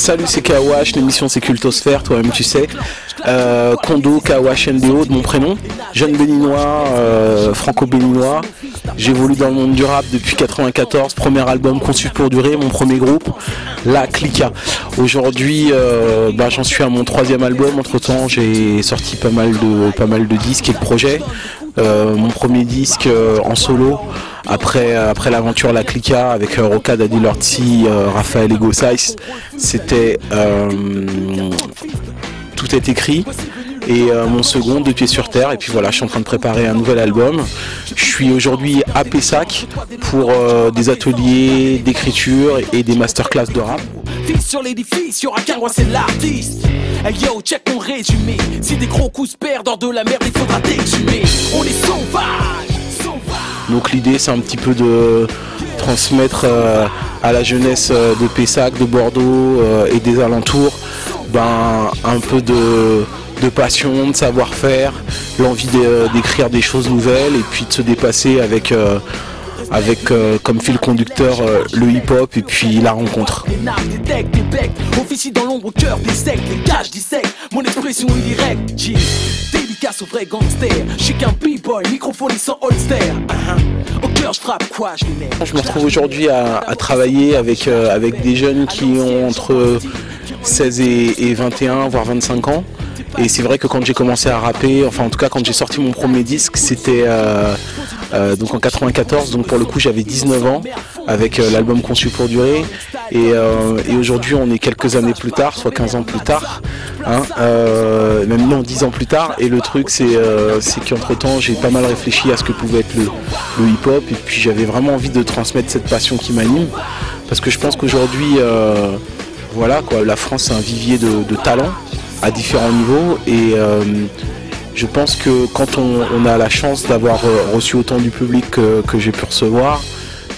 salut, c'est Kawash, l'émission c'est Cultosphère, toi-même tu sais. Euh, Kondo, Kawash, NDO de mon prénom. Jeune béninois, euh, franco-béninois. J'évolue dans le monde du rap depuis 94. Premier album conçu pour durer, mon premier groupe, La Clica. Aujourd'hui, euh, bah, j'en suis à mon troisième album. Entre temps, j'ai sorti pas mal de, pas mal de disques et de projets. mon premier disque en solo après, après l'aventure La Clica avec Roca, Daddy Lortzi, Raphaël Ego c'était tout est écrit et euh, mon second de pied sur terre et puis voilà je suis en train de préparer un nouvel album je suis aujourd'hui à Pessac pour euh, des ateliers d'écriture et des masterclass de rap sur l'édifice, y'aura qu'un roi, c'est l'artiste. Hey yo, check mon résumé. Si des gros coups se perdent dans de la merde, il faudra t'exhumer. On est sauvage, Donc l'idée, c'est un petit peu de transmettre euh, à la jeunesse de Pessac, de Bordeaux et des alentours ben, un peu de, passion, de savoir-faire, l'envie d'écrire des choses nouvelles et puis de se dépasser avec, euh, avec euh, comme fil conducteur euh, le hip-hop et puis la rencontre. je me retrouve aujourd'hui à, travailler avec, avec des jeunes qui ont entre 16 et, 21, voire 25 ans. Et c'est vrai que quand j'ai commencé à rapper, enfin en tout cas quand j'ai sorti mon premier disque, c'était euh, euh, donc en 94, donc pour le coup j'avais 19 ans avec euh, l'album Conçu pour durer. Et, aujourd'hui on est quelques années plus tard, soit 15 ans plus tard, hein, même non 10 ans plus tard. Et le truc c'est qu'entre temps j'ai pas mal réfléchi à ce que pouvait être le, le hip-hop et puis j'avais vraiment envie de transmettre cette passion qui m'anime. Parce que je pense qu'aujourd'hui voilà quoi, la France c'est un vivier de, talents à différents niveaux et euh, je pense que quand on, a la chance d'avoir euh, reçu autant du public que, j'ai pu recevoir,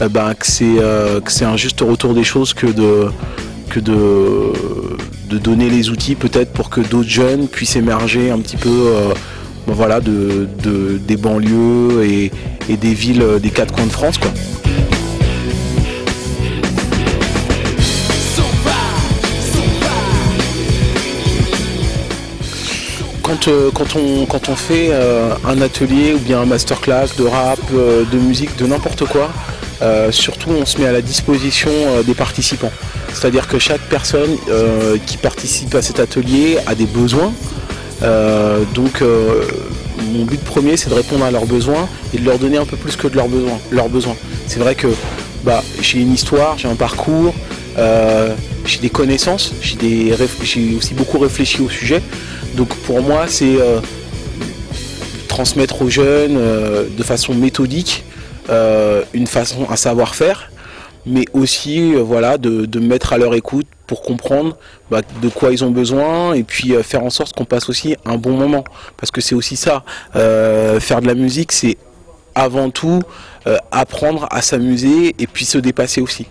eh ben, euh, que c'est un juste retour des choses que de, donner les outils peut-être pour que d'autres jeunes puissent émerger un petit peu ben voilà, de, des banlieues et, des villes des quatre coins de France. Euh, quand, on, fait euh, un atelier ou bien un masterclass de rap, euh, de musique, de n'importe quoi, surtout on se met à la disposition des participants. C'est-à-dire que chaque personne qui participe à cet atelier a des besoins. donc mon but premier c'est de répondre à leurs besoins et de leur donner un peu plus que de leurs besoins. Leurs besoins. C'est vrai que bah, j'ai une histoire, j'ai un parcours, j'ai des connaissances, j'ai aussi beaucoup réfléchi au sujet. Donc pour moi, c'est euh, transmettre aux jeunes euh, de façon méthodique euh, une façon, un savoir-faire, mais aussi voilà, de, mettre à leur écoute pour comprendre bah, de quoi ils ont besoin et puis faire en sorte qu'on passe aussi un bon moment. Parce que c'est aussi ça, faire de la musique, c'est avant tout apprendre à s'amuser et puis se dépasser aussi.